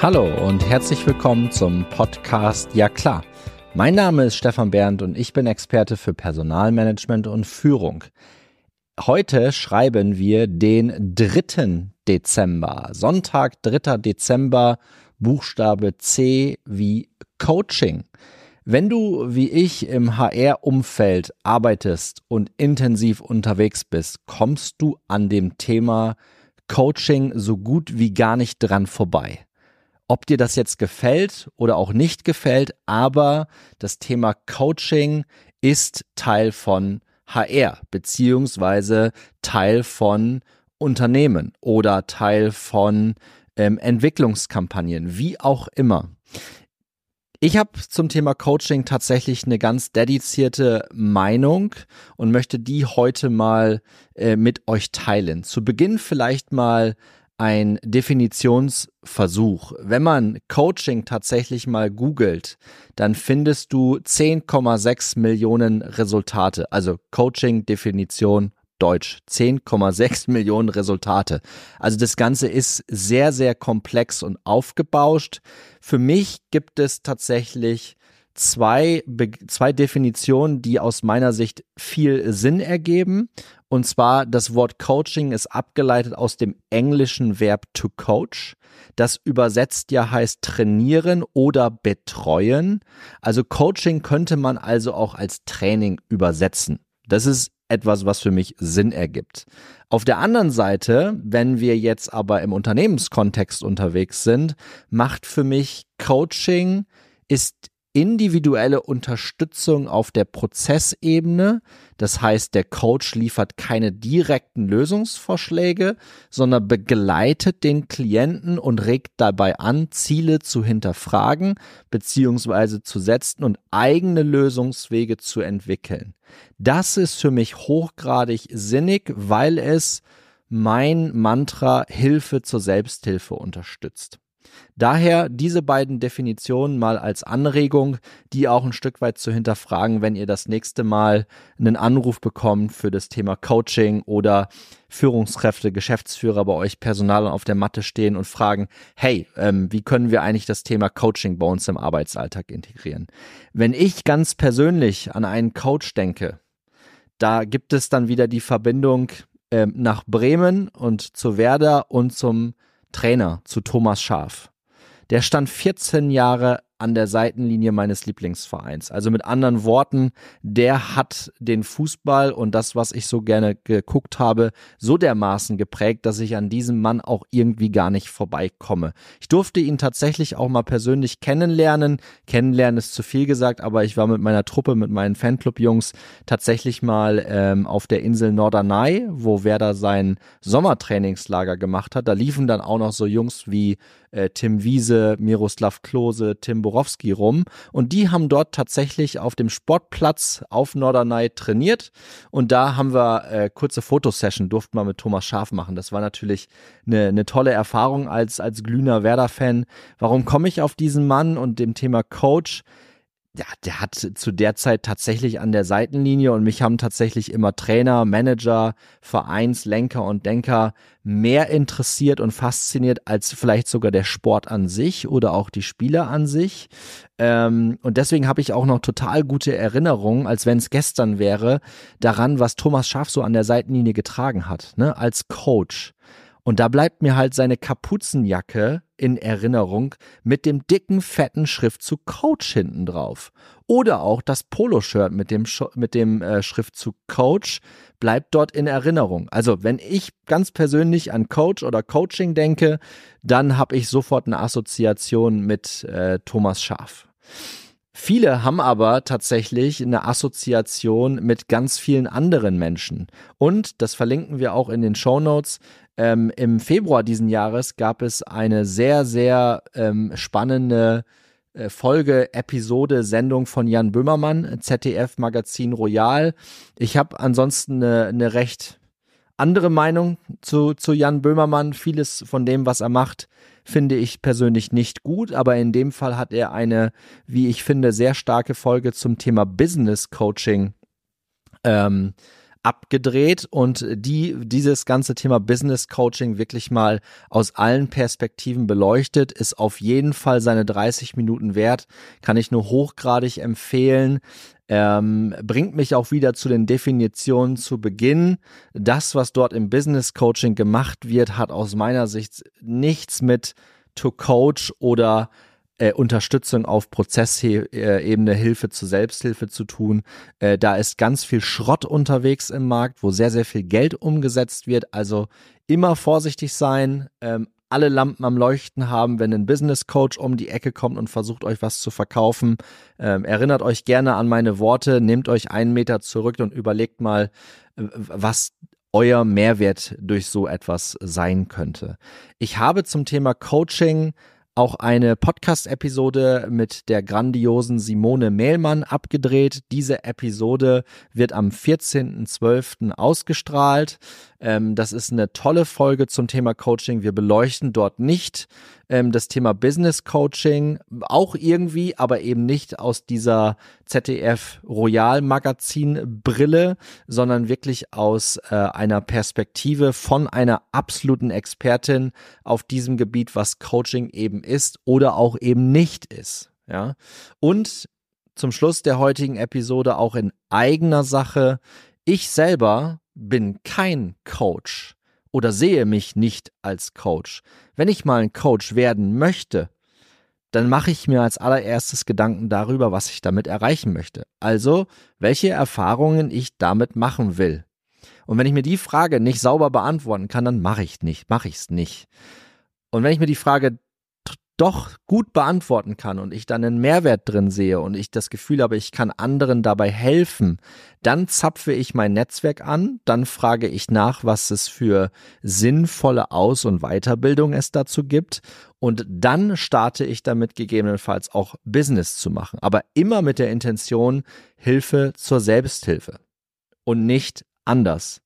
Hallo und herzlich willkommen zum Podcast Ja klar. Mein Name ist Stefan Berndt und ich bin Experte für Personalmanagement und Führung. Heute schreiben wir den 3. Dezember. Sonntag, 3. Dezember, Buchstabe C wie Coaching. Wenn du wie ich im HR-Umfeld arbeitest und intensiv unterwegs bist, kommst du an dem Thema Coaching so gut wie gar nicht dran vorbei ob dir das jetzt gefällt oder auch nicht gefällt, aber das Thema Coaching ist Teil von HR beziehungsweise Teil von Unternehmen oder Teil von ähm, Entwicklungskampagnen, wie auch immer. Ich habe zum Thema Coaching tatsächlich eine ganz dedizierte Meinung und möchte die heute mal äh, mit euch teilen. Zu Beginn vielleicht mal ein Definitionsversuch. Wenn man Coaching tatsächlich mal googelt, dann findest du 10,6 Millionen Resultate. Also Coaching Definition Deutsch. 10,6 Millionen Resultate. Also das Ganze ist sehr, sehr komplex und aufgebauscht. Für mich gibt es tatsächlich zwei, zwei Definitionen, die aus meiner Sicht viel Sinn ergeben. Und zwar das Wort Coaching ist abgeleitet aus dem englischen Verb to coach. Das übersetzt ja heißt trainieren oder betreuen. Also Coaching könnte man also auch als Training übersetzen. Das ist etwas, was für mich Sinn ergibt. Auf der anderen Seite, wenn wir jetzt aber im Unternehmenskontext unterwegs sind, macht für mich Coaching ist individuelle Unterstützung auf der Prozessebene. Das heißt, der Coach liefert keine direkten Lösungsvorschläge, sondern begleitet den Klienten und regt dabei an, Ziele zu hinterfragen bzw. zu setzen und eigene Lösungswege zu entwickeln. Das ist für mich hochgradig sinnig, weil es mein Mantra Hilfe zur Selbsthilfe unterstützt. Daher diese beiden Definitionen mal als Anregung, die auch ein Stück weit zu hinterfragen, wenn ihr das nächste Mal einen Anruf bekommt für das Thema Coaching oder Führungskräfte, Geschäftsführer bei euch Personal auf der Matte stehen und fragen, hey, ähm, wie können wir eigentlich das Thema Coaching bei uns im Arbeitsalltag integrieren? Wenn ich ganz persönlich an einen Coach denke, da gibt es dann wieder die Verbindung ähm, nach Bremen und zu Werder und zum Trainer zu Thomas Schaf. Der stand 14 Jahre an der Seitenlinie meines Lieblingsvereins. Also mit anderen Worten, der hat den Fußball und das, was ich so gerne geguckt habe, so dermaßen geprägt, dass ich an diesem Mann auch irgendwie gar nicht vorbeikomme. Ich durfte ihn tatsächlich auch mal persönlich kennenlernen. Kennenlernen ist zu viel gesagt, aber ich war mit meiner Truppe, mit meinen Fanclub-Jungs tatsächlich mal ähm, auf der Insel Norderney, wo Werder sein Sommertrainingslager gemacht hat. Da liefen dann auch noch so Jungs wie äh, Tim Wiese, Miroslav Klose, Tim Borowski rum. Und die haben dort tatsächlich auf dem Sportplatz auf Norderney trainiert. Und da haben wir äh, kurze Fotosession, durften wir mit Thomas Schaf machen. Das war natürlich eine, eine tolle Erfahrung als, als glühender Werder-Fan. Warum komme ich auf diesen Mann und dem Thema Coach? Ja, der hat zu der Zeit tatsächlich an der Seitenlinie und mich haben tatsächlich immer Trainer, Manager, Vereinslenker und Denker mehr interessiert und fasziniert als vielleicht sogar der Sport an sich oder auch die Spieler an sich. Ähm, und deswegen habe ich auch noch total gute Erinnerungen, als wenn es gestern wäre, daran, was Thomas Schaff so an der Seitenlinie getragen hat, ne, als Coach. Und da bleibt mir halt seine Kapuzenjacke in Erinnerung mit dem dicken, fetten Schriftzug Coach hinten drauf. Oder auch das Poloshirt mit dem, mit dem äh, Schriftzug Coach bleibt dort in Erinnerung. Also wenn ich ganz persönlich an Coach oder Coaching denke, dann habe ich sofort eine Assoziation mit äh, Thomas Schaf. Viele haben aber tatsächlich eine Assoziation mit ganz vielen anderen Menschen. Und, das verlinken wir auch in den Show Notes, ähm, im Februar diesen Jahres gab es eine sehr, sehr ähm, spannende äh, Folge, Episode, Sendung von Jan Böhmermann, ZDF Magazin Royal. Ich habe ansonsten eine, eine recht andere Meinung zu, zu Jan Böhmermann. Vieles von dem, was er macht, finde ich persönlich nicht gut, aber in dem Fall hat er eine, wie ich finde, sehr starke Folge zum Thema Business Coaching ähm, abgedreht und die dieses ganze Thema Business Coaching wirklich mal aus allen Perspektiven beleuchtet, ist auf jeden Fall seine 30 Minuten wert, kann ich nur hochgradig empfehlen. Ähm, bringt mich auch wieder zu den Definitionen zu Beginn. Das, was dort im Business Coaching gemacht wird, hat aus meiner Sicht nichts mit to Coach oder äh, Unterstützung auf Prozessebene, Hilfe zur Selbsthilfe zu tun. Äh, da ist ganz viel Schrott unterwegs im Markt, wo sehr, sehr viel Geld umgesetzt wird. Also immer vorsichtig sein, ähm, alle Lampen am Leuchten haben, wenn ein Business Coach um die Ecke kommt und versucht euch was zu verkaufen. Ähm, erinnert euch gerne an meine Worte, nehmt euch einen Meter zurück und überlegt mal, was euer Mehrwert durch so etwas sein könnte. Ich habe zum Thema Coaching auch eine Podcast-Episode mit der grandiosen Simone Mehlmann abgedreht. Diese Episode wird am 14.12. ausgestrahlt. Ähm, das ist eine tolle Folge zum Thema Coaching. Wir beleuchten dort nicht ähm, das Thema Business Coaching, auch irgendwie, aber eben nicht aus dieser ZDF Royal Magazin Brille, sondern wirklich aus äh, einer Perspektive von einer absoluten Expertin auf diesem Gebiet, was Coaching eben ist oder auch eben nicht ist. Ja. Und zum Schluss der heutigen Episode auch in eigener Sache. Ich selber bin kein Coach oder sehe mich nicht als Coach. Wenn ich mal ein Coach werden möchte, dann mache ich mir als allererstes Gedanken darüber, was ich damit erreichen möchte. Also, welche Erfahrungen ich damit machen will. Und wenn ich mir die Frage nicht sauber beantworten kann, dann mache ich nicht, mache ich es nicht. Und wenn ich mir die Frage doch gut beantworten kann und ich dann einen Mehrwert drin sehe und ich das Gefühl habe, ich kann anderen dabei helfen, dann zapfe ich mein Netzwerk an, dann frage ich nach, was es für sinnvolle Aus- und Weiterbildung es dazu gibt und dann starte ich damit gegebenenfalls auch Business zu machen, aber immer mit der Intention Hilfe zur Selbsthilfe und nicht anders.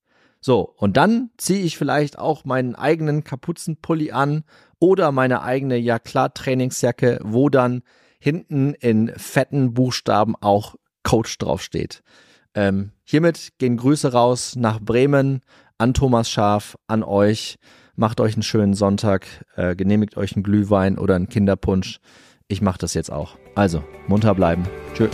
So, und dann ziehe ich vielleicht auch meinen eigenen Kapuzenpulli an oder meine eigene Ja klar Trainingsjacke, wo dann hinten in fetten Buchstaben auch Coach draufsteht. Ähm, hiermit gehen Grüße raus nach Bremen, an Thomas Schaf, an euch. Macht euch einen schönen Sonntag, äh, genehmigt euch einen Glühwein oder einen Kinderpunsch. Ich mache das jetzt auch. Also, munter bleiben. Tschüss.